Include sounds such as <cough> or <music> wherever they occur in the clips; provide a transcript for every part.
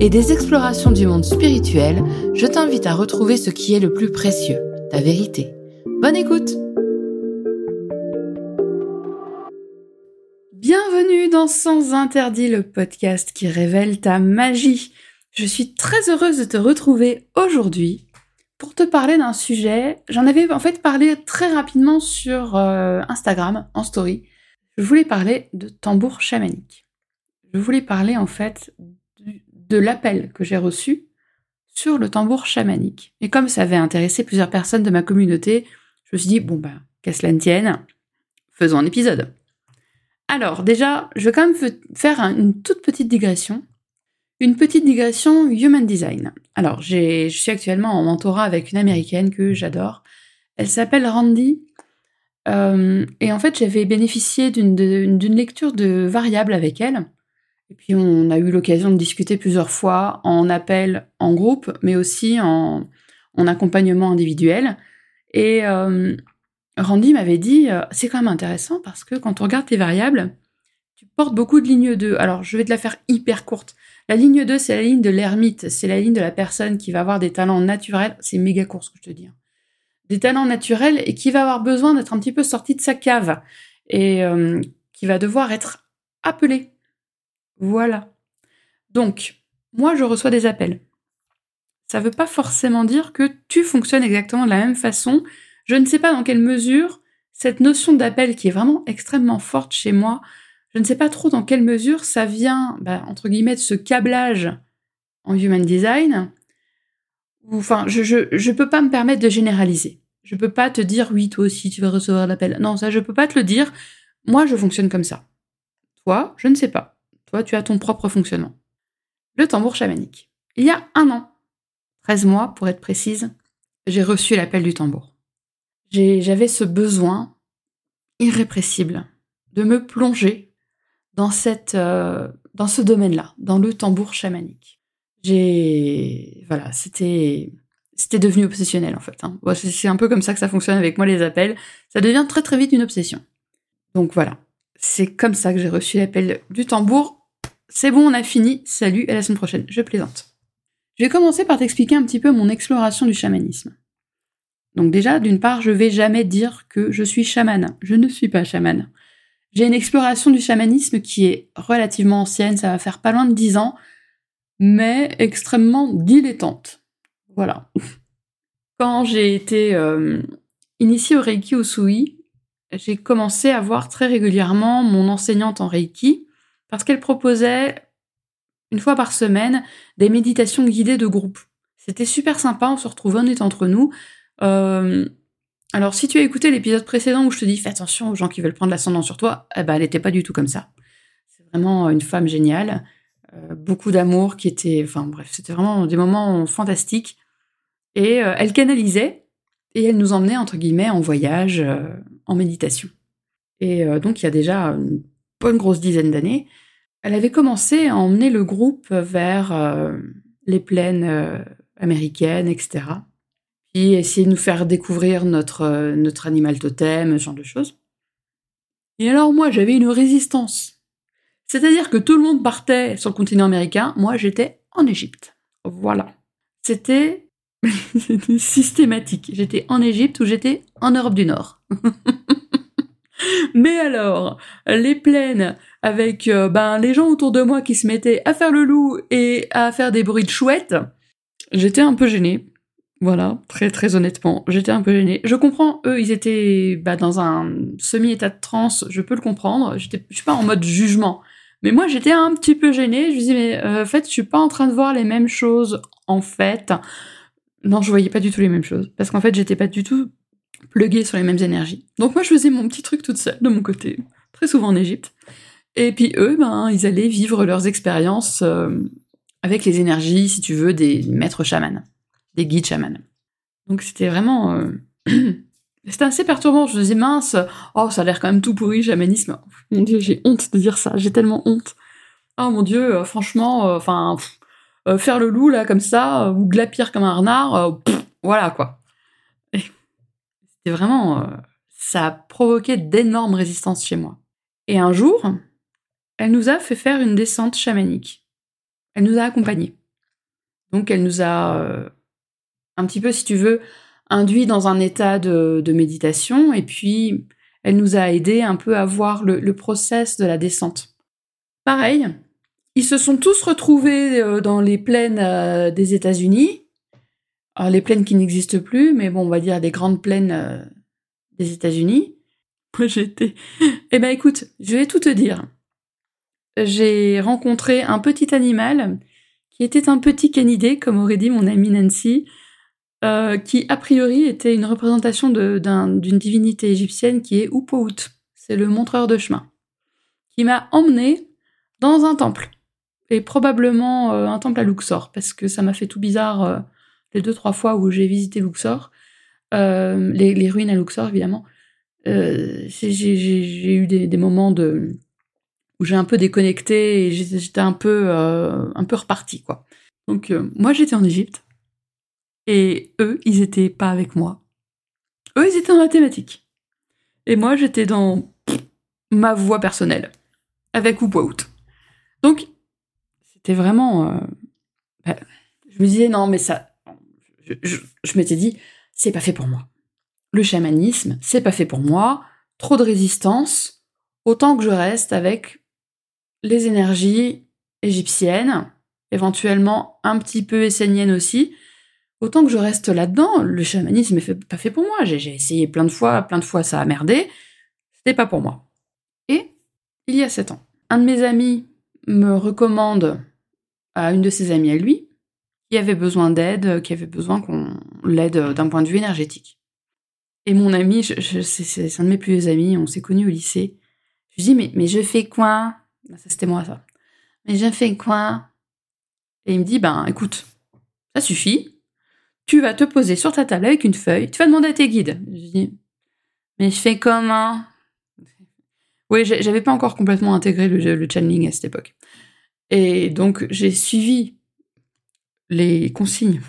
et des explorations du monde spirituel, je t'invite à retrouver ce qui est le plus précieux, ta vérité. Bonne écoute Bienvenue dans Sans Interdit, le podcast qui révèle ta magie. Je suis très heureuse de te retrouver aujourd'hui pour te parler d'un sujet. J'en avais en fait parlé très rapidement sur euh, Instagram, en story. Je voulais parler de tambour chamanique. Je voulais parler en fait de l'appel que j'ai reçu sur le tambour chamanique. Et comme ça avait intéressé plusieurs personnes de ma communauté, je me suis dit, bon ben, qu'à cela ne tienne, faisons un épisode. Alors déjà, je vais quand même faire une toute petite digression. Une petite digression Human Design. Alors, je suis actuellement en mentorat avec une américaine que j'adore. Elle s'appelle Randy. Euh, et en fait, j'avais bénéficié d'une lecture de variables avec elle. Et puis on a eu l'occasion de discuter plusieurs fois en appel en groupe, mais aussi en, accompagnement individuel. Et euh, Randy m'avait dit, euh, c'est quand même intéressant parce que quand on regarde tes variables, tu portes beaucoup de lignes 2. Alors je vais te la faire hyper courte. La ligne 2, c'est la ligne de l'ermite, c'est la ligne de la personne qui va avoir des talents naturels. C'est méga court ce que je te dis. Hein. Des talents naturels et qui va avoir besoin d'être un petit peu sorti de sa cave et euh, qui va devoir être appelé voilà. Donc, moi, je reçois des appels. Ça ne veut pas forcément dire que tu fonctionnes exactement de la même façon. Je ne sais pas dans quelle mesure cette notion d'appel qui est vraiment extrêmement forte chez moi, je ne sais pas trop dans quelle mesure ça vient, bah, entre guillemets, de ce câblage en human design. Enfin, je ne peux pas me permettre de généraliser. Je ne peux pas te dire oui, toi aussi tu vas recevoir l'appel. Non, ça je peux pas te le dire. Moi, je fonctionne comme ça. Toi, je ne sais pas. Toi, tu as ton propre fonctionnement. Le tambour chamanique. Il y a un an, 13 mois pour être précise, j'ai reçu l'appel du tambour. J'avais ce besoin irrépressible de me plonger dans, cette, euh, dans ce domaine-là, dans le tambour chamanique. J'ai. Voilà, c'était. C'était devenu obsessionnel en fait. Hein. c'est un peu comme ça que ça fonctionne avec moi les appels. Ça devient très très vite une obsession. Donc voilà, c'est comme ça que j'ai reçu l'appel du tambour c'est bon, on a fini, salut, à la semaine prochaine. Je plaisante. Je vais commencer par t'expliquer un petit peu mon exploration du chamanisme. Donc déjà, d'une part, je vais jamais dire que je suis chamane. Je ne suis pas chamane. J'ai une exploration du chamanisme qui est relativement ancienne, ça va faire pas loin de 10 ans, mais extrêmement dilettante. Voilà. Quand j'ai été euh, initiée au Reiki Usui, j'ai commencé à voir très régulièrement mon enseignante en Reiki, parce qu'elle proposait une fois par semaine des méditations guidées de groupe. C'était super sympa, on se retrouvait, on était entre nous. Euh, alors si tu as écouté l'épisode précédent où je te dis fais attention aux gens qui veulent prendre l'ascendant sur toi, eh ben, elle n'était pas du tout comme ça. C'est vraiment une femme géniale, euh, beaucoup d'amour qui était, enfin bref, c'était vraiment des moments fantastiques. Et euh, elle canalisait et elle nous emmenait entre guillemets en voyage, en méditation. Et donc il y a déjà bonne grosse dizaine d'années, elle avait commencé à emmener le groupe vers euh, les plaines euh, américaines, etc. Puis essayer de nous faire découvrir notre, euh, notre animal totem, ce genre de choses. Et alors moi, j'avais une résistance. C'est-à-dire que tout le monde partait sur le continent américain, moi j'étais en Égypte. Voilà. C'était <laughs> systématique. J'étais en Égypte ou j'étais en Europe du Nord. <laughs> <laughs> Mais alors, les plaines avec euh, ben les gens autour de moi qui se mettaient à faire le loup et à faire des bruits de chouettes, j'étais un peu gênée. Voilà, très très honnêtement, j'étais un peu gênée. Je comprends, eux, ils étaient bah, dans un semi-état de transe, je peux le comprendre. Je suis pas en mode jugement, mais moi j'étais un petit peu gênée. Je me disais, mais euh, en fait, je suis pas en train de voir les mêmes choses. En fait, non, je voyais pas du tout les mêmes choses, parce qu'en fait, j'étais pas du tout pluguée sur les mêmes énergies. Donc moi, je faisais mon petit truc toute seule de mon côté, très souvent en Égypte. Et puis eux, ben, ils allaient vivre leurs expériences euh, avec les énergies, si tu veux, des maîtres chamans, des guides chamans. Donc c'était vraiment... Euh, <clears throat> c'était assez perturbant. Je me disais, mince, oh, ça a l'air quand même tout pourri, chamanisme. Mon Dieu, j'ai honte de dire ça, j'ai tellement honte. Oh mon Dieu, euh, franchement, enfin, faire le loup là comme ça, ou glapir comme un renard, voilà quoi. C'était vraiment... ça a provoqué d'énormes résistances chez moi. Et un jour, elle nous a fait faire une descente chamanique. Elle nous a accompagnés. Donc elle nous a euh, un petit peu, si tu veux, induit dans un état de, méditation et puis elle nous a aidé un peu à voir le, process de la descente. Pareil, ils se sont tous retrouvés euh, dans les plaines euh, des États-Unis. Alors les plaines qui n'existent plus, mais bon, on va dire les grandes plaines des États-Unis. <laughs> Moi j'étais. Eh ben écoute, je vais tout te dire. J'ai rencontré un petit animal qui était un petit canidé, comme aurait dit mon amie Nancy, euh, qui a priori était une représentation d'une divinité égyptienne qui est Upout. C'est le montreur de chemin. Qui m'a emmené dans un temple. Et probablement euh, un temple à Luxor, parce que ça m'a fait tout bizarre euh, les deux, trois fois où j'ai visité Luxor. Les, ruines à Luxor, évidemment. j'ai eu des, moments où j'ai un peu déconnecté et j'étais un peu euh, un peu reparti quoi. Donc euh, moi j'étais en Égypte et eux ils étaient pas avec moi. Eux ils étaient dans la thématique et moi j'étais dans ma voix personnelle avec Wout. Donc c'était vraiment euh, bah, je me disais non mais ça je, m'étais dit c'est pas fait pour moi. Le chamanisme c'est pas fait pour moi. Trop de résistance. Autant que je reste avec les énergies égyptiennes, éventuellement un petit peu esséniennes aussi. Autant que je reste là-dedans, le chamanisme n'est pas fait pour moi. J'ai essayé plein de fois, plein de fois ça a merdé. C'était pas pour moi. Et il y a sept ans, un de mes amis me recommande à une de ses amies à lui qui avait besoin d'aide, qui avait besoin qu'on l'aide d'un point de vue énergétique. Et mon ami, c'est un de mes plus vieux amis, on s'est connus au lycée. Je lui dis mais, mais je fais quoi? Bah, ça, c'était moi, ça. Mais j'ai fait quoi? Et il me dit, ben, écoute, ça suffit. Tu vas te poser sur ta table avec une feuille. Tu vas demander à tes guides. Je dis, mais je fais comment <laughs> Oui, j'avais pas encore complètement intégré le, le channeling à cette époque. Et donc, j'ai suivi les consignes.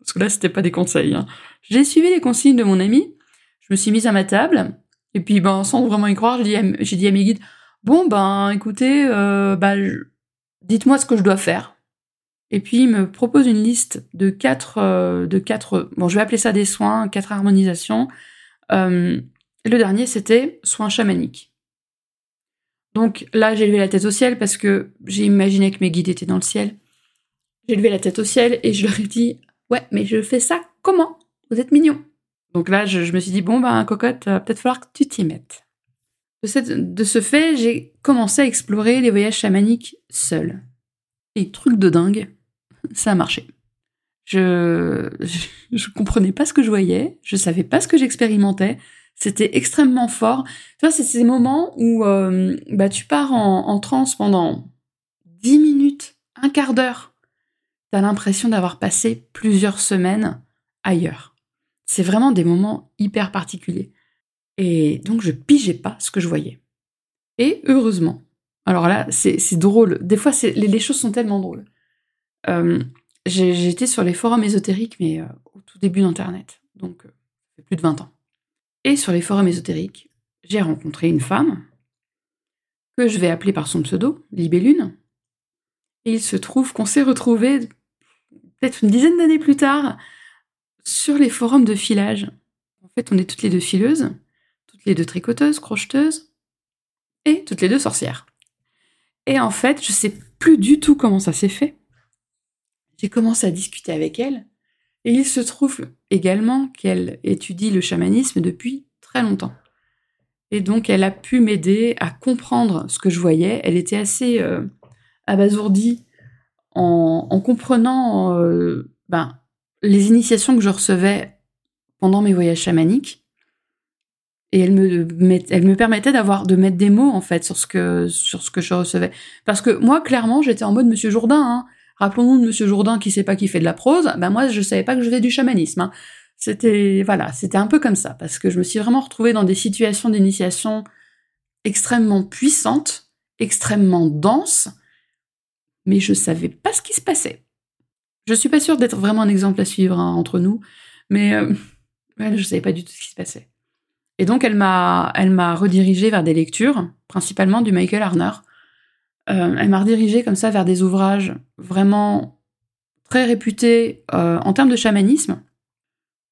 Parce que là, c'était pas des conseils. Hein. J'ai suivi les consignes de mon ami. Je me suis mise à ma table. Et puis, ben, sans vraiment y croire, j'ai dit, à mes guides, Bon, ben, écoutez, euh, bah, dites-moi ce que je dois faire. Et puis, il me propose une liste de quatre, euh, de quatre, bon, je vais appeler ça des soins, quatre harmonisations. Euh, le dernier, c'était soins chamaniques. Donc là, j'ai levé la tête au ciel parce que j'ai imaginé que mes guides étaient dans le ciel. J'ai levé la tête au ciel et je leur ai dit, ouais, mais je fais ça comment? Vous êtes mignons. Donc là, je, je me suis dit, bon, ben, cocotte, peut-être falloir que tu t'y mettes. De, ce fait, j'ai commencé à explorer les voyages chamaniques seul. Et truc de dingue, ça a marché. Je, je, comprenais pas ce que je voyais, je savais pas ce que j'expérimentais. C'était extrêmement fort. Tu vois, c'est ces moments où euh, bah, tu pars en, en transe pendant 10 minutes, un quart d'heure. T'as l'impression d'avoir passé plusieurs semaines ailleurs. C'est vraiment des moments hyper particuliers. Et donc je pigeais pas ce que je voyais. Et heureusement. Alors là, c'est drôle. Des fois, les, choses sont tellement drôles. Euh, J'étais sur les forums ésotériques, mais euh, au tout début d'Internet. Donc, euh, plus de 20 ans. Et sur les forums ésotériques, j'ai rencontré une femme que je vais appeler par son pseudo, Libellune. Et il se trouve qu'on s'est retrouvés peut-être une dizaine d'années plus tard sur les forums de filage. En fait, on est toutes les deux fileuses les deux tricoteuses, crocheteuses, et toutes les deux sorcières. Et en fait, je sais plus du tout comment ça s'est fait. J'ai commencé à discuter avec elle, et il se trouve également qu'elle étudie le chamanisme depuis très longtemps. Et donc, elle a pu m'aider à comprendre ce que je voyais. Elle était assez euh, abasourdie en, comprenant euh, ben, les initiations que je recevais pendant mes voyages chamaniques et elle me, elle me permettait d'avoir de mettre des mots en fait sur ce que sur ce que je recevais parce que moi clairement j'étais en mode Monsieur Jourdain hein. rappelons-nous de Monsieur Jourdain qui sait pas qui fait de la prose ben moi je savais pas que je faisais du chamanisme hein. C'était voilà, c'était un peu comme ça parce que je me suis vraiment retrouvée dans des situations d'initiation extrêmement puissantes, extrêmement denses, mais je savais pas ce qui se passait. Je suis pas sûre d'être vraiment un exemple à suivre hein, entre nous, mais euh, <laughs> je savais pas du tout ce qui se passait. Et donc elle m'a, elle m'a redirigée vers des lectures, principalement du Michael Arner. Euh, elle m'a redirigée comme ça vers des ouvrages vraiment très réputés euh, en termes de chamanisme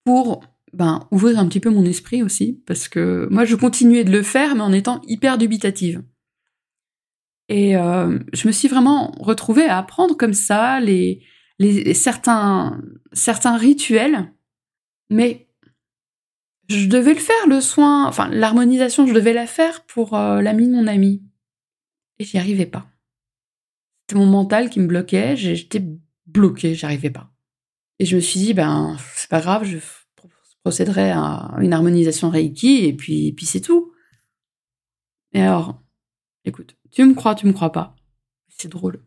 pour ben, ouvrir un petit peu mon esprit aussi, parce que moi je continuais de le faire, mais en étant hyper dubitative. Et euh, je me suis vraiment retrouvée à apprendre comme ça les, certains, certains rituels, mais je devais le faire, le soin, enfin l'harmonisation, je devais la faire pour euh, l'ami de mon ami. Et j'y arrivais pas. C'était mon mental qui me bloquait, j'étais bloquée, j'arrivais pas. Et je me suis dit, ben, c'est pas grave, je procéderai à une harmonisation Reiki et puis, puis c'est tout. Et alors, écoute, tu me crois, tu me crois pas. C'est drôle.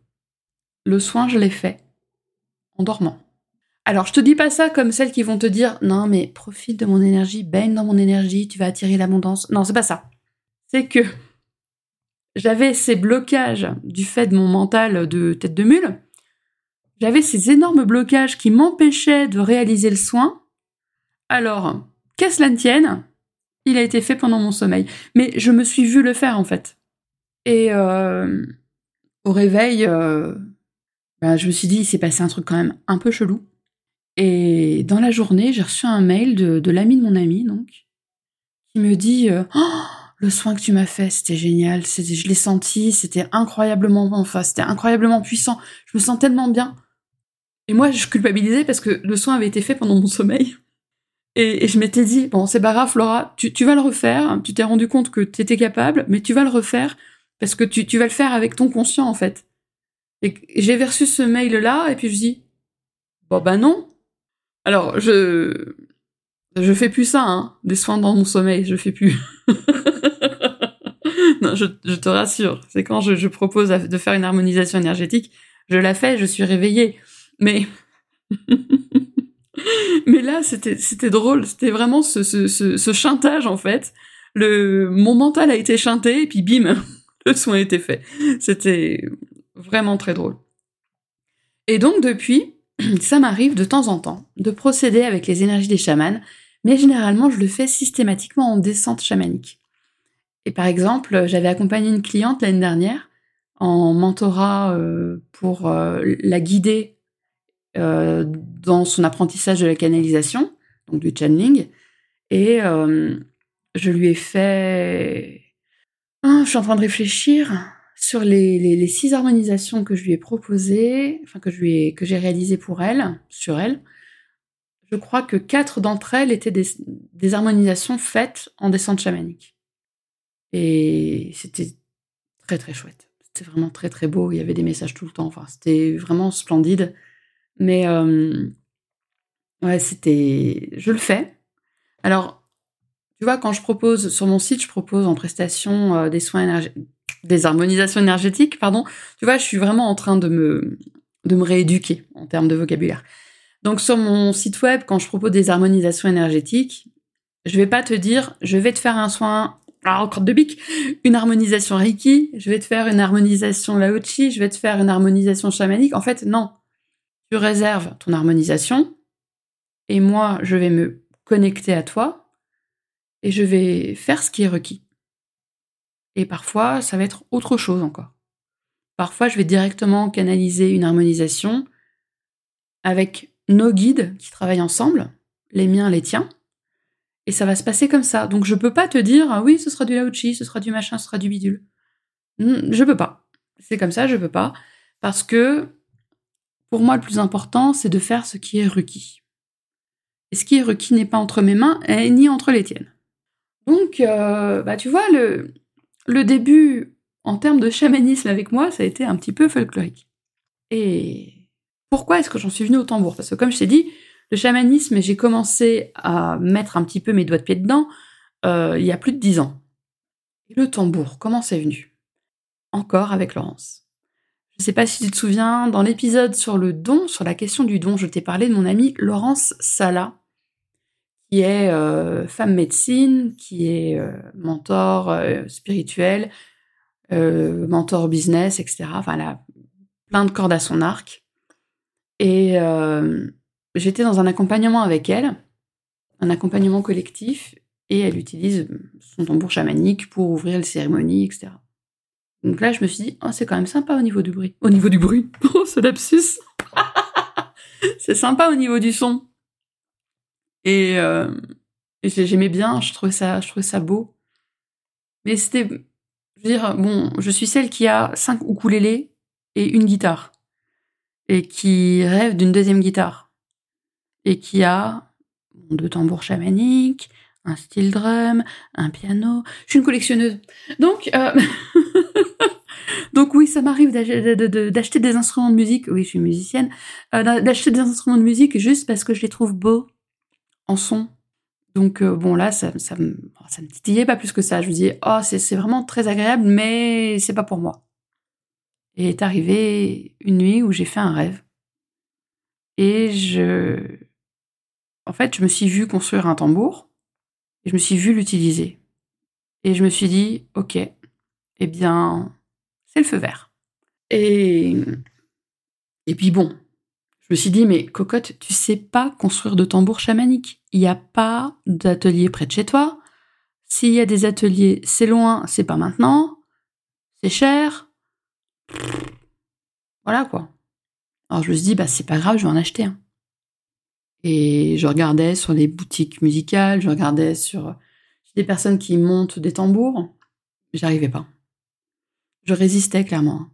Le soin, je l'ai fait en dormant. Alors, je te dis pas ça comme celles qui vont te dire non, mais profite de mon énergie, baigne dans mon énergie, tu vas attirer l'abondance. Non, c'est pas ça. C'est que j'avais ces blocages du fait de mon mental de tête de mule. J'avais ces énormes blocages qui m'empêchaient de réaliser le soin. Alors, qu'à cela ne tienne, il a été fait pendant mon sommeil. Mais je me suis vu le faire en fait. Et euh, au réveil, euh, ben, je me suis dit, il s'est passé un truc quand même un peu chelou. Et dans la journée, j'ai reçu un mail de, l'ami de mon ami, donc, qui me dit euh, oh, le soin que tu m'as fait, c'était génial, je l'ai senti, c'était incroyablement, enfin, c'était incroyablement puissant. Je me sens tellement bien. Et moi, je culpabilisais parce que le soin avait été fait pendant mon sommeil. Et, je m'étais dit, bon, c'est pas grave, Flora, tu, vas le refaire. Tu t'es rendu compte que tu étais capable, mais tu vas le refaire parce que tu, tu vas le faire avec ton conscient, en fait. Et j'ai reçu ce mail-là, et puis je dis, bon, bah non, alors, je je fais plus ça, hein, des soins dans mon sommeil, je fais plus. <laughs> non, je, te rassure, c'est quand je, propose de faire une harmonisation énergétique, je la fais, je suis réveillée. Mais <laughs> mais là, c'était c'était drôle, c'était vraiment ce, ce, ce, chantage en fait. Le mon mental a été chanté et puis bim, <laughs> le soin été fait. C'était vraiment très drôle. Et donc depuis, <clears throat> ça m'arrive de temps en temps de procéder avec les énergies des chamans, mais généralement je le fais systématiquement en descente chamanique. Et par exemple, j'avais accompagné une cliente l'année dernière en mentorat euh, pour euh, la guider euh, dans son apprentissage de la canalisation, donc du channeling, et je lui ai fait... Ah, je suis en train de réfléchir sur les, six harmonisations que je lui ai proposées, enfin que j'ai réalisées pour elle, sur elle, je crois que quatre d'entre elles étaient des, harmonisations faites en descente chamanique. Et c'était très très chouette. C'était vraiment très très beau. Il y avait des messages tout le temps. Enfin, c'était vraiment splendide. Mais euh, ouais, c'était. Je le fais. Alors, tu vois, quand je propose sur mon site, je propose en prestation euh, des soins énergétiques des harmonisations énergétiques, pardon. Tu vois, je suis vraiment en train de me, de me rééduquer en termes de vocabulaire. Donc sur mon site web, quand je propose des harmonisations énergétiques, je vais pas te dire, je vais te faire un soin, alors encore de bic, une harmonisation Reiki, je vais te faire une harmonisation Laochi, je vais te faire une harmonisation chamanique. En fait, non. Tu réserves ton harmonisation et moi, je vais me connecter à toi et je vais faire ce qui est requis. Et parfois, ça va être autre chose encore. Parfois, je vais directement canaliser une harmonisation avec nos guides qui travaillent ensemble, les miens, les tiens. Et ça va se passer comme ça. Donc je peux pas te dire, ah oui, ce sera du Laochi, ce sera du machin, ce sera du bidule. Hmm, je peux pas. C'est comme ça, je peux pas. Parce que, pour moi, le plus important, c'est de faire ce qui est requis. Et ce qui est requis n'est pas entre mes mains, ni entre les tiennes. Donc, euh, bah, tu vois, le, début en termes de chamanisme avec moi, ça a été un petit peu folklorique. Et pourquoi est-ce que j'en suis venue au tambour? Parce que comme je t'ai dit, le chamanisme, j'ai commencé à mettre un petit peu mes doigts de pied dedans euh, il y a plus de dix ans. Et le tambour, comment c'est venu? Encore avec Laurence. Je ne sais pas si tu te souviens, dans l'épisode sur le don, sur la question du don, je t'ai parlé de mon amie Laurence Sala, qui est femme médecine, qui est mentor spirituel, mentor business, etc. Enfin, elle a plein de cordes à son arc. Et j'étais dans un accompagnement avec elle, un accompagnement collectif, et elle utilise son tambour chamanique pour ouvrir les cérémonies, etc. Donc là, je me suis dit, oh, c'est quand même sympa au niveau du bruit. Au niveau du bruit. <laughs> Oh, ce lapsus. <laughs> c'est sympa au niveau du son. Et, euh, j'aimais bien, je trouvais ça, je trouvais ça beau. Mais c'était, je veux dire, bon, je suis celle qui a cinq ukulélés et une guitare. Et qui rêve d'une deuxième guitare. Et qui a deux tambours chamaniques, un style drum, un piano. Je suis une collectionneuse. Donc, euh... <laughs> donc oui, ça m'arrive d'acheter des instruments de musique. Oui, je suis musicienne. Euh, d'acheter des instruments de musique juste parce que je les trouve beaux en son. Donc euh, bon là, ça, ça, me, ça me titillait pas plus que ça. Je me disais, oh, c'est vraiment très agréable, mais c'est pas pour moi. Et est arrivé une nuit où j'ai fait un rêve. Et je... En fait, je me suis vue construire un tambour je me suis vue l'utiliser. Et je me suis dit, ok, eh bien, c'est le feu vert. Et, et puis bon, je me suis dit, mais cocotte, tu sais pas construire de tambour chamanique. Il n'y a pas d'atelier près de chez toi. S'il y a des ateliers, c'est loin, c'est pas maintenant. C'est cher. Voilà quoi. Alors je me suis dit, bah c'est pas grave, je vais en acheter un. Et je regardais sur les boutiques musicales, je regardais sur des personnes qui montent des tambours. J'arrivais pas. Je résistais clairement.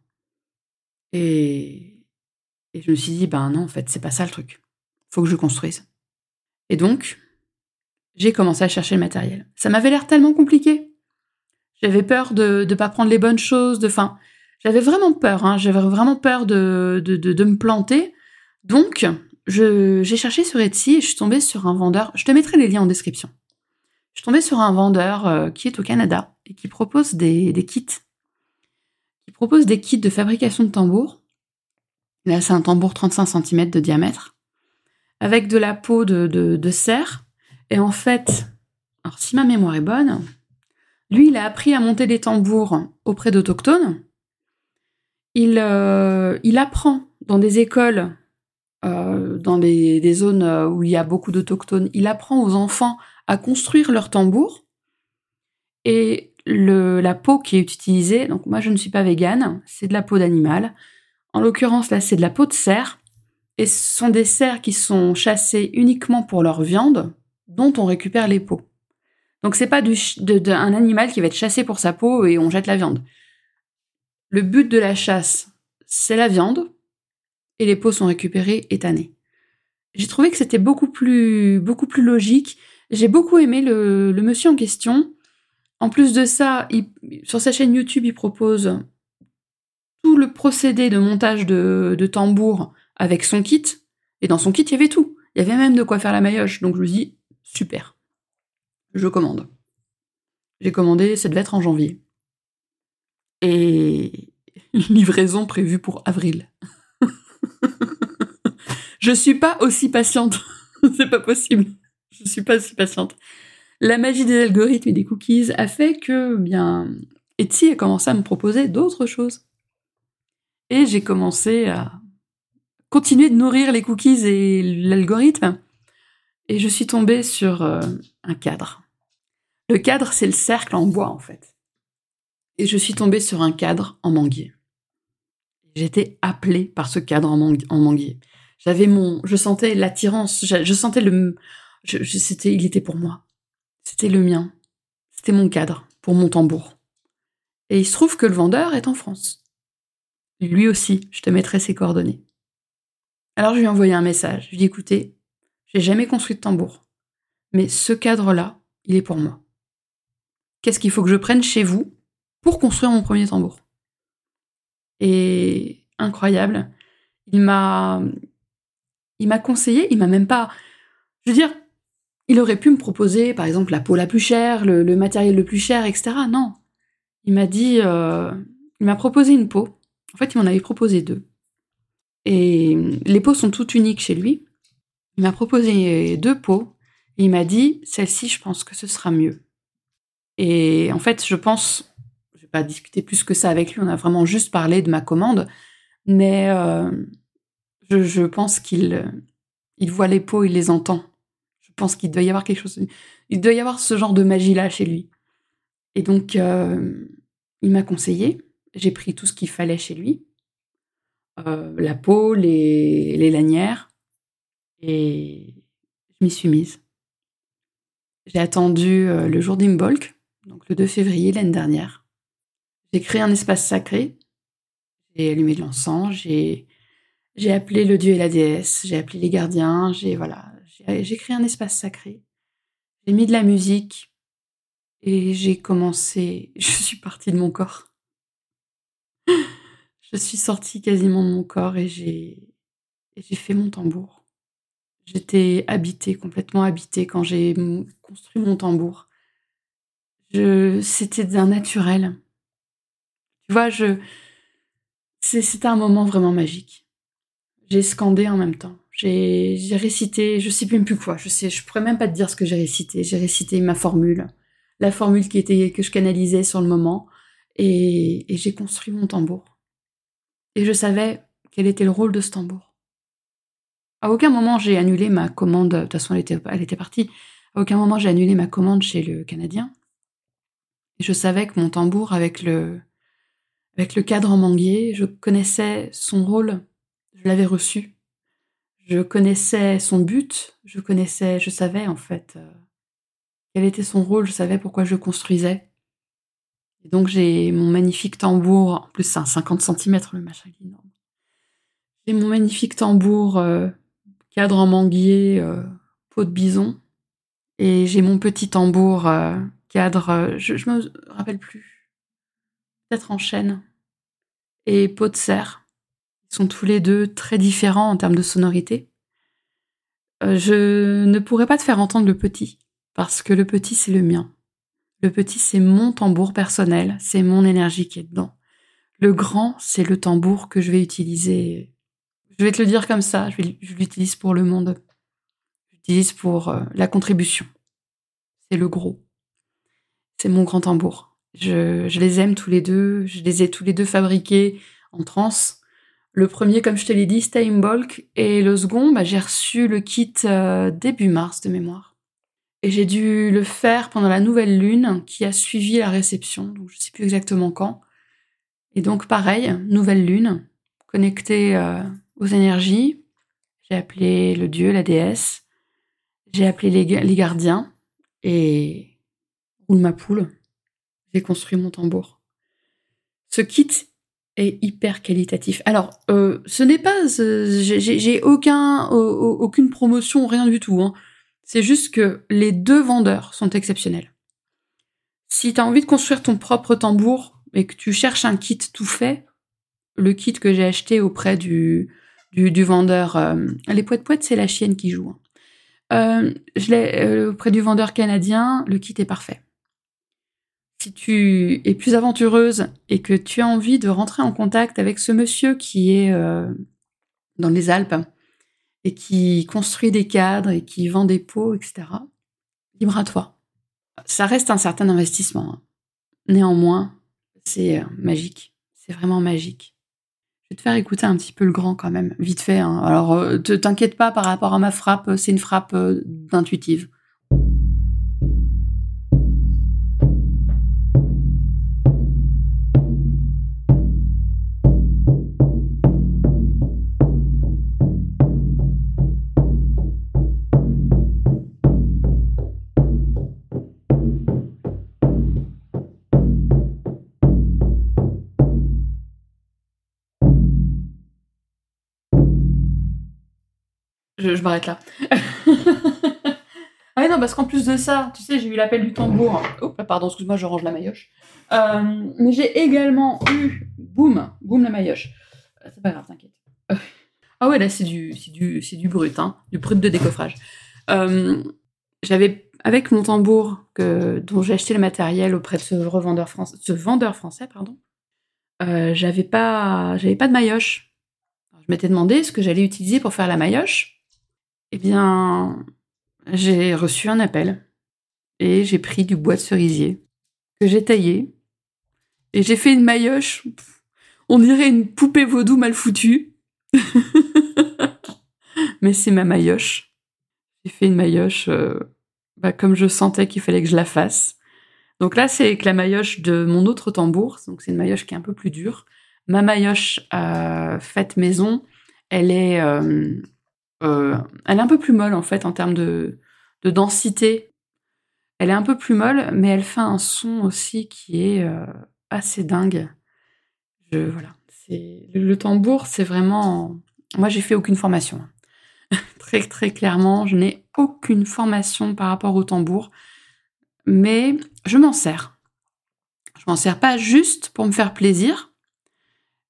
Et, et je me suis dit, ben non, en fait, c'est pas ça le truc. Faut que je construise. Et donc, j'ai commencé à chercher le matériel. Ça m'avait l'air tellement compliqué. J'avais peur de ne pas prendre les bonnes choses, de fin. J'avais vraiment peur, hein. j'avais vraiment peur de, me planter. Donc, j'ai cherché sur Etsy et je suis tombée sur un vendeur. Je te mettrai les liens en description. Je suis tombée sur un vendeur euh, qui est au Canada et qui propose des, kits. Il propose des kits de fabrication de tambours. C'est un tambour 35 cm de diamètre avec de la peau de, cerf. Et en fait, alors si ma mémoire est bonne, lui, il a appris à monter des tambours auprès d'autochtones. Il, euh, apprend dans des écoles euh, dans des, zones euh, où il y a beaucoup d'autochtones, il apprend aux enfants à construire leur tambour. Et la peau qui est utilisée, donc moi je ne suis pas végane, c'est de la peau d'animal. En l'occurrence là c'est de la peau de cerf. Et ce sont des cerfs qui sont chassés uniquement pour leur viande, dont on récupère les peaux. Donc c'est pas un animal qui va être chassé pour sa peau et on jette la viande. Le but de la chasse, c'est la viande, et les peaux sont récupérées et tannées. J'ai trouvé que c'était beaucoup plus, beaucoup plus logique. J'ai beaucoup aimé le, monsieur en question. En plus de ça, sur sa chaîne YouTube, il propose tout le procédé de montage de, de tambour avec son kit. Et dans son kit, il y avait tout. Il y avait même de quoi faire la maillotche. Donc je me dis, super. Je commande. J'ai commandé, ça devait en janvier. Et <laughs> livraison prévue pour avril. <laughs> je suis pas aussi patiente. <laughs> c'est pas possible. Je suis pas aussi patiente. La magie des algorithmes et des cookies a fait que, bien, Etsy a commencé à me proposer d'autres choses. Et j'ai commencé à continuer de nourrir les cookies et l'algorithme. Et je suis tombée sur euh, un cadre. Le cadre, c'est le cercle en bois, en fait. Et je suis tombée sur un cadre en manguier. J'étais appelée par ce cadre en, manguier. J'avais mon, je sentais l'attirance, je, sentais le, c'était, il était pour moi. C'était le mien. C'était mon cadre pour mon tambour. Et il se trouve que le vendeur est en France. Lui aussi, je te mettrai ses coordonnées. Alors je lui ai envoyé un message. Je lui ai dit écoutez, j'ai jamais construit de tambour, mais ce cadre-là, il est pour moi. Qu'est-ce qu'il faut que je prenne chez vous pour construire mon premier tambour? Et incroyable. Il m'a, il m'a conseillé, il m'a même pas, je veux dire, il aurait pu me proposer, par exemple, la peau la plus chère, le, matériel le plus cher, etc. Non, il m'a dit, euh, il m'a proposé une peau. En fait, il m'en avait proposé deux. Et les peaux sont toutes uniques chez lui. Il m'a proposé deux peaux Et il m'a dit, celle-ci, je pense que ce sera mieux. Et en fait, je pense, je vais pas discuter plus que ça avec lui, on a vraiment juste parlé de ma commande, mais euh, je, pense qu'il il voit les pots, il les entend. Je pense qu'il doit y avoir quelque chose, il doit y avoir ce genre de magie-là chez lui. Et donc, euh, il m'a conseillé, j'ai pris tout ce qu'il fallait chez lui, euh, la peau, les, lanières, et je m'y suis mise. J'ai attendu euh, le jour d'Imbolc, donc le 2 février l'année dernière. J'ai créé un espace sacré. J'ai allumé de l'encens. J'ai j'ai appelé le dieu et la déesse. J'ai appelé les gardiens. J'ai voilà. J'ai créé un espace sacré. J'ai mis de la musique et j'ai commencé. <laughs> Je suis partie de mon corps. Je suis sortie quasiment de mon corps et j'ai fait mon tambour. J'étais habitée, complètement habitée quand j'ai construit mon tambour. C'était d'un naturel. Tu vois, je, c'était un moment vraiment magique. J'ai scandé en même temps. J'ai, j'ai récité, je sais même plus quoi. Je sais, je pourrais même pas te dire ce que j'ai récité. J'ai récité ma formule, la formule qui était que je canalisais sur le moment, et, et j'ai construit mon tambour. Et je savais quel était le rôle de ce tambour. À aucun moment j'ai annulé ma commande. De toute façon, elle était, partie. À aucun moment j'ai annulé ma commande chez le Canadien. Et je savais que mon tambour avec le, avec le cadre en manguier, je connaissais son rôle. Je l'avais reçu. Je connaissais son but. Je connaissais, je savais en fait euh, quel était son rôle. Je savais pourquoi je construisais. Donc j'ai mon magnifique tambour. En plus, c'est un 50 cm le machin énorme. J'ai mon magnifique tambour euh, cadre en manguier, euh, peau de bison. Et j'ai mon petit tambour euh, cadre, je, je me rappelle plus, peut-être en chêne. Et peau de cerf. Ils sont tous les deux très différents en termes de sonorité. je ne pourrais pas te faire entendre le petit, parce que le petit c'est le mien. Le petit c'est mon tambour personnel, c'est mon énergie qui est dedans. Le grand c'est le tambour que je vais utiliser je vais te le dire comme ça, je, l'utilise pour le monde. J'utilise pour euh, la contribution. C'est le gros. C'est mon grand tambour. Je, les aime tous les deux. Je les ai tous les deux fabriqués en trans. Le premier, comme je te l'ai dit, c'était bulk. Et le second, bah, j'ai reçu le kit euh, début mars de mémoire. Et j'ai dû le faire pendant la nouvelle lune qui a suivi la réception. Donc je sais plus exactement quand. Et donc pareil, nouvelle lune, connectée euh, aux énergies. J'ai appelé le dieu, la déesse. J'ai appelé les, gardiens et roule ma poule. J'ai construit mon tambour. Ce kit est hyper qualitatif. Alors, euh, ce n'est pas, j'ai aucun, aucune promotion, rien du tout. Hein. C'est juste que les deux vendeurs sont exceptionnels. Si tu as envie de construire ton propre tambour et que tu cherches un kit tout fait, le kit que j'ai acheté auprès du, du, vendeur. Euh, les poètes poètes, c'est la chienne qui joue. Hein. Euh, je l'ai euh, auprès du vendeur canadien, le kit est parfait. Si tu es plus aventureuse et que tu as envie de rentrer en contact avec ce monsieur qui est dans les Alpes et qui construit des cadres et qui vend des pots, etc., libre à toi. Ça reste un certain investissement. Hein. Néanmoins, c'est magique. C'est vraiment magique. Je vais te faire écouter un petit peu le grand quand même, vite fait. Hein. Alors, euh, t'inquiète pas par rapport à ma frappe, c'est une frappe euh, intuitive. Je, m'arrête là. <laughs> ah non, parce qu'en plus de ça, tu sais, j'ai eu l'appel du tambour. Oh, pardon, excuse-moi, je range la maillotche. Euh, mais j'ai également eu, boum, boum la maillotche. Euh, c'est pas grave, t'inquiète. ah ouais, là, c'est du, du, du brut, hein, du brut de décoffrage. Euh, j'avais, avec mon tambour que, dont j'ai acheté le matériel auprès de ce revendeur français, ce vendeur français, pardon, j'avais pas, pas de maillotche. Je m'étais demandé ce que j'allais utiliser pour faire la maillotche. Eh bien, j'ai reçu un appel et j'ai pris du bois de cerisier que j'ai taillé et j'ai fait une maillotche. On dirait une poupée vaudou mal foutue. <laughs> Mais c'est ma maillotche. J'ai fait une maillotche euh, bah, comme je sentais qu'il fallait que je la fasse. Donc là, c'est avec la maillotche de mon autre tambour. Donc c'est une maillotche qui est un peu plus dure. Ma maillotche euh, faite maison, elle est, euh, euh, elle est un peu plus molle en fait en termes de, de, densité. Elle est un peu plus molle, mais elle fait un son aussi qui est euh, assez dingue. Je, voilà, c'est le, le tambour, c'est vraiment. Moi, j'ai fait aucune formation. <laughs> très très clairement, je n'ai aucune formation par rapport au tambour, mais je m'en sers. Je m'en sers pas juste pour me faire plaisir.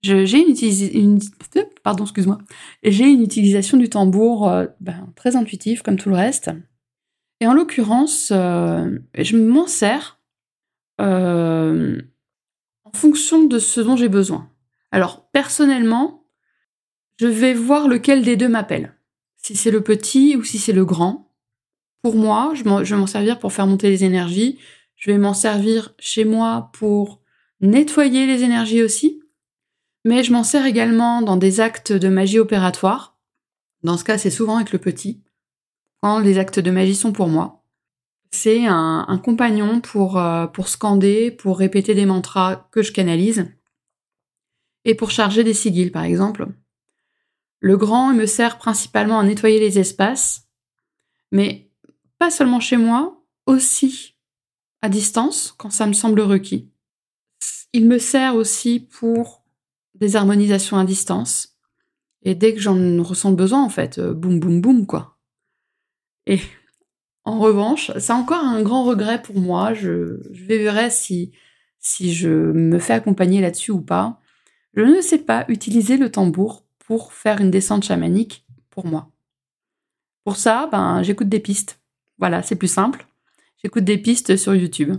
J'ai une, utilisation du tambour euh, ben, très intuitive comme tout le reste. Et en l'occurrence, euh, je m'en sers euh, en fonction de ce dont j'ai besoin. Alors personnellement, je vais voir lequel des deux m'appelle si c'est le petit ou si c'est le grand. Pour moi, je, vais m'en servir pour faire monter les énergies. Je vais m'en servir chez moi pour nettoyer les énergies aussi. Mais je m'en sers également dans des actes de magie opératoire. Dans ce cas, c'est souvent avec le petit. Quand les actes de magie sont pour moi. C'est un, compagnon pour, euh, pour scander, pour répéter des mantras que je canalise. Et pour charger des sigils, par exemple. Le grand me sert principalement à nettoyer les espaces, mais pas seulement chez moi, aussi à distance quand ça me semble requis. Il me sert aussi pour des harmonisations à distance. Et dès que j'en ressens le besoin, en fait, euh, boum, boum, boum, quoi. Et en revanche, c'est encore un grand regret pour moi. Je, verrai si, si je me fais accompagner là-dessus ou pas. Je ne sais pas utiliser le tambour pour faire une descente chamanique pour moi. Pour ça, ben, j'écoute des pistes. Voilà, c'est plus simple. J'écoute des pistes sur YouTube.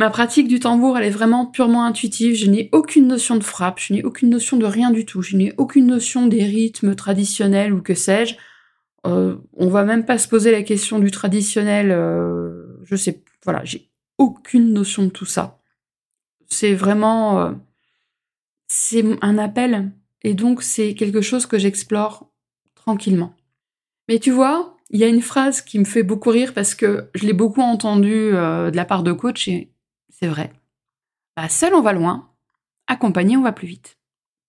Ma pratique du tambour, elle est vraiment purement intuitive. Je n'ai aucune notion de frappe, je n'ai aucune notion de rien du tout. Je n'ai aucune notion des rythmes traditionnels ou que sais-je. Euh, on va même pas se poser la question du traditionnel. Euh, je sais, voilà, j'ai aucune notion de tout ça. C'est vraiment, euh, c'est un appel et donc, c'est quelque chose que j'explore tranquillement. Mais tu vois, il y a une phrase qui me fait beaucoup rire parce que je l'ai beaucoup entendue euh, de la part de coach et c'est vrai. Bah, seul on va loin, accompagné on va plus vite.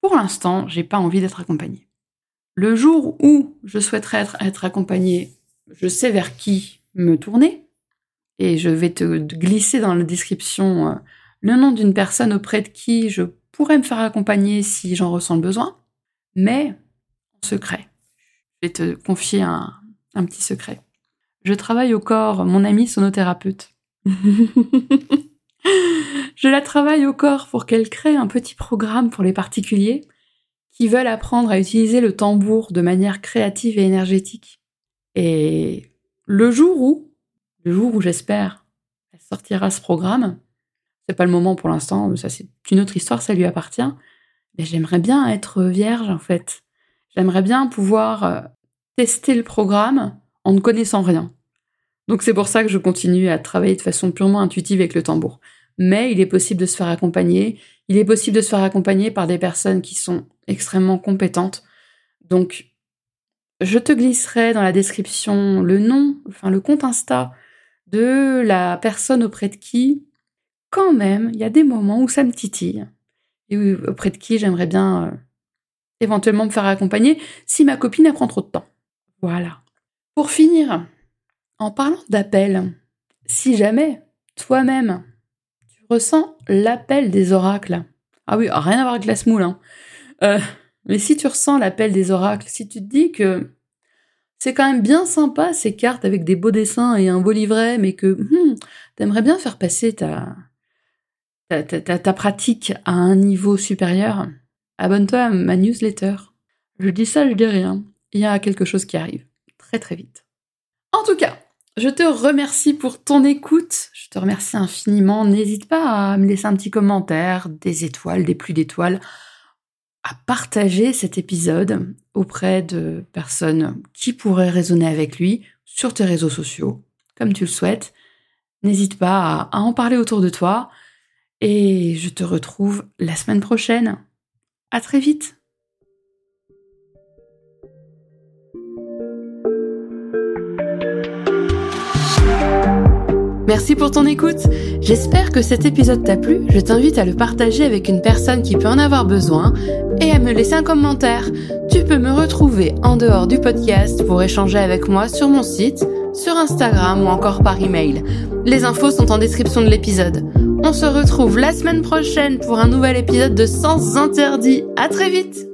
Pour l'instant, j'ai pas envie d'être accompagné. Le jour où je souhaiterais être, accompagné, je sais vers qui me tourner et je vais te glisser dans la description euh, le nom d'une personne auprès de qui je pourrais me faire accompagner si j'en ressens le besoin, mais en secret. Je vais te confier un, petit secret. Je travaille au corps mon amie sonothérapeute. <laughs> je la travaille au corps pour qu'elle crée un petit programme pour les particuliers qui veulent apprendre à utiliser le tambour de manière créative et énergétique. Et le jour où, le jour où j'espère, elle sortira ce programme, c'est pas le moment pour l'instant, ça c'est une autre histoire, ça lui appartient. Mais j'aimerais bien être vierge en fait. J'aimerais bien pouvoir euh, tester le programme en ne connaissant rien. Donc c'est pour ça que je continue à travailler de façon purement intuitive avec le tambour. Mais il est possible de se faire accompagner. Il est possible de se faire accompagner par des personnes qui sont extrêmement compétentes. Donc je te glisserai dans la description le nom, enfin le compte Insta de la personne auprès de qui quand même, il y a des moments où ça me titille et auprès de qui j'aimerais bien euh, éventuellement me faire accompagner si ma copine apprend trop de temps. Voilà. Pour finir, en parlant d'appel, si jamais toi-même tu ressens l'appel des oracles, ah oui, rien à voir avec la smoule, hein. Euh, mais si tu ressens l'appel des oracles, si tu te dis que c'est quand même bien sympa ces cartes avec des beaux dessins et un beau livret, mais que hmm, t'aimerais bien faire passer ta, ta, pratique à un niveau supérieur, abonne-toi à ma newsletter. Je dis ça, je dis rien. Il y a quelque chose qui arrive très très vite. En tout cas, je te remercie pour ton écoute. Je te remercie infiniment. N'hésite pas à me laisser un petit commentaire, des étoiles, des plus d'étoiles, à partager cet épisode auprès de personnes qui pourraient résonner avec lui, sur tes réseaux sociaux, comme tu le souhaites. N'hésite pas à en parler autour de toi. Et je te retrouve la semaine prochaine. À très vite! Merci pour ton écoute. J'espère que cet épisode t'a plu. Je t'invite à le partager avec une personne qui peut en avoir besoin et à me laisser un commentaire. Tu peux me retrouver en dehors du podcast pour échanger avec moi sur mon site, sur Instagram ou encore par email. Les infos sont en description de l'épisode. On se retrouve la semaine prochaine pour un nouvel épisode de Sens Interdit. À très vite!